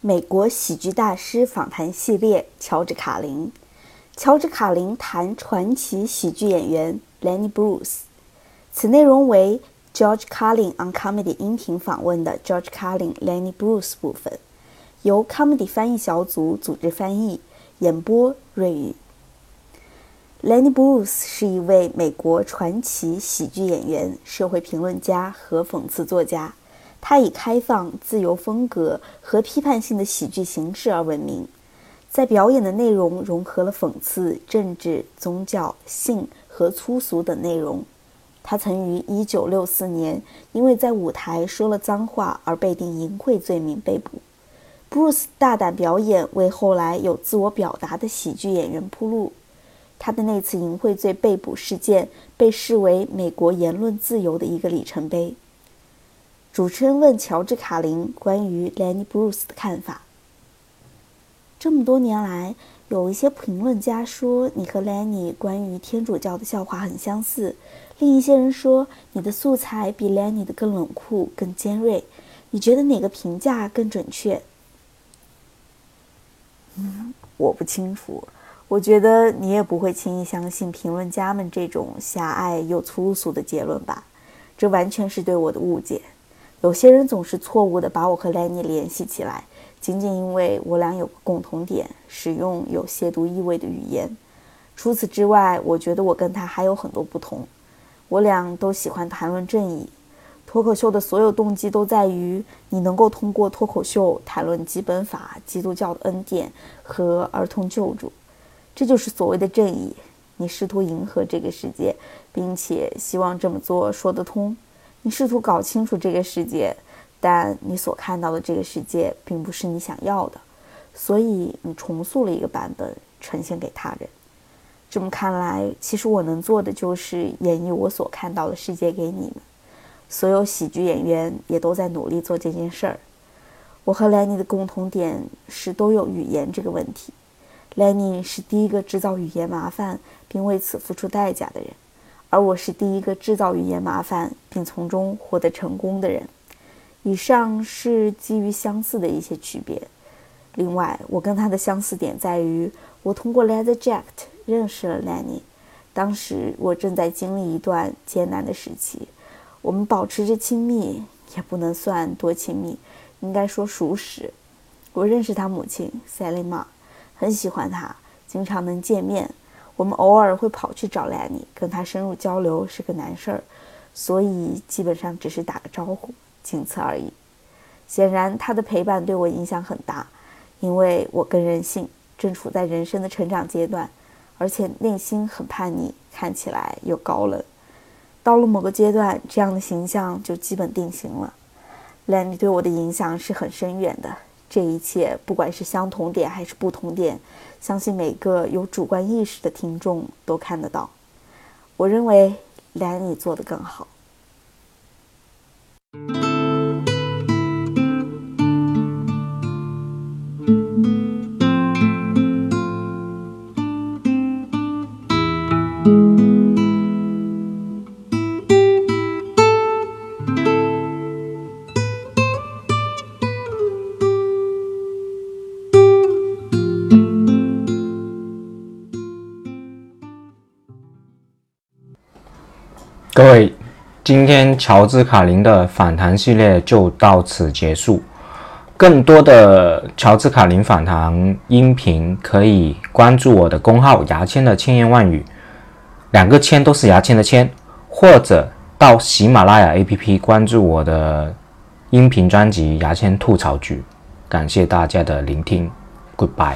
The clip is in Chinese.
美国喜剧大师访谈系列，乔治·卡林。乔治·卡林谈传奇喜剧演员 Lenny Bruce。此内容为 George Carlin on Comedy 音频访问的 George Carlin Lenny Bruce 部分，由 Comedy 翻译小组组织翻译，演播瑞宇。Lenny Bruce 是一位美国传奇喜剧演员、社会评论家和讽刺作家。他以开放、自由风格和批判性的喜剧形式而闻名，在表演的内容融合了讽刺、政治、宗教、性和粗俗等内容。他曾于1964年因为在舞台说了脏话而被定淫秽罪名被捕。Bruce 大胆表演为后来有自我表达的喜剧演员铺路。他的那次淫秽罪被捕事件被视为美国言论自由的一个里程碑。主持人问乔治·卡林关于 Lenny Bruce 的看法。这么多年来，有一些评论家说你和 Lenny 关于天主教的笑话很相似，另一些人说你的素材比 Lenny 的更冷酷、更尖锐。你觉得哪个评价更准确？嗯，我不清楚。我觉得你也不会轻易相信评论家们这种狭隘又粗俗的结论吧？这完全是对我的误解。有些人总是错误地把我和 Lenny 联系起来，仅仅因为我俩有个共同点：使用有亵渎意味的语言。除此之外，我觉得我跟他还有很多不同。我俩都喜欢谈论正义。脱口秀的所有动机都在于你能够通过脱口秀谈论基本法、基督教的恩典和儿童救助。这就是所谓的正义。你试图迎合这个世界，并且希望这么做说得通。你试图搞清楚这个世界，但你所看到的这个世界并不是你想要的，所以你重塑了一个版本呈现给他人。这么看来，其实我能做的就是演绎我所看到的世界给你们。所有喜剧演员也都在努力做这件事儿。我和 Lenny 的共同点是都有语言这个问题。Lenny 是第一个制造语言麻烦并为此付出代价的人。而我是第一个制造语言麻烦并从中获得成功的人。以上是基于相似的一些区别。另外，我跟他的相似点在于，我通过 Leather Jacket 认识了 Lenny。当时我正在经历一段艰难的时期，我们保持着亲密，也不能算多亲密，应该说熟识。我认识他母亲 Sally Ma，很喜欢他，经常能见面。我们偶尔会跑去找 Lenny，跟他深入交流是个难事儿，所以基本上只是打个招呼，仅此而已。显然，他的陪伴对我影响很大，因为我更任性，正处在人生的成长阶段，而且内心很叛逆，看起来又高冷。到了某个阶段，这样的形象就基本定型了。Lenny 对我的影响是很深远的。这一切，不管是相同点还是不同点，相信每个有主观意识的听众都看得到。我认为兰尼做得更好。各位，今天乔治卡林的访谈系列就到此结束。更多的乔治卡林访谈音频，可以关注我的公号“牙签的千言万语”，两个“签”都是牙签的“签”，或者到喜马拉雅 APP 关注我的音频专辑《牙签吐槽局》。感谢大家的聆听，Goodbye。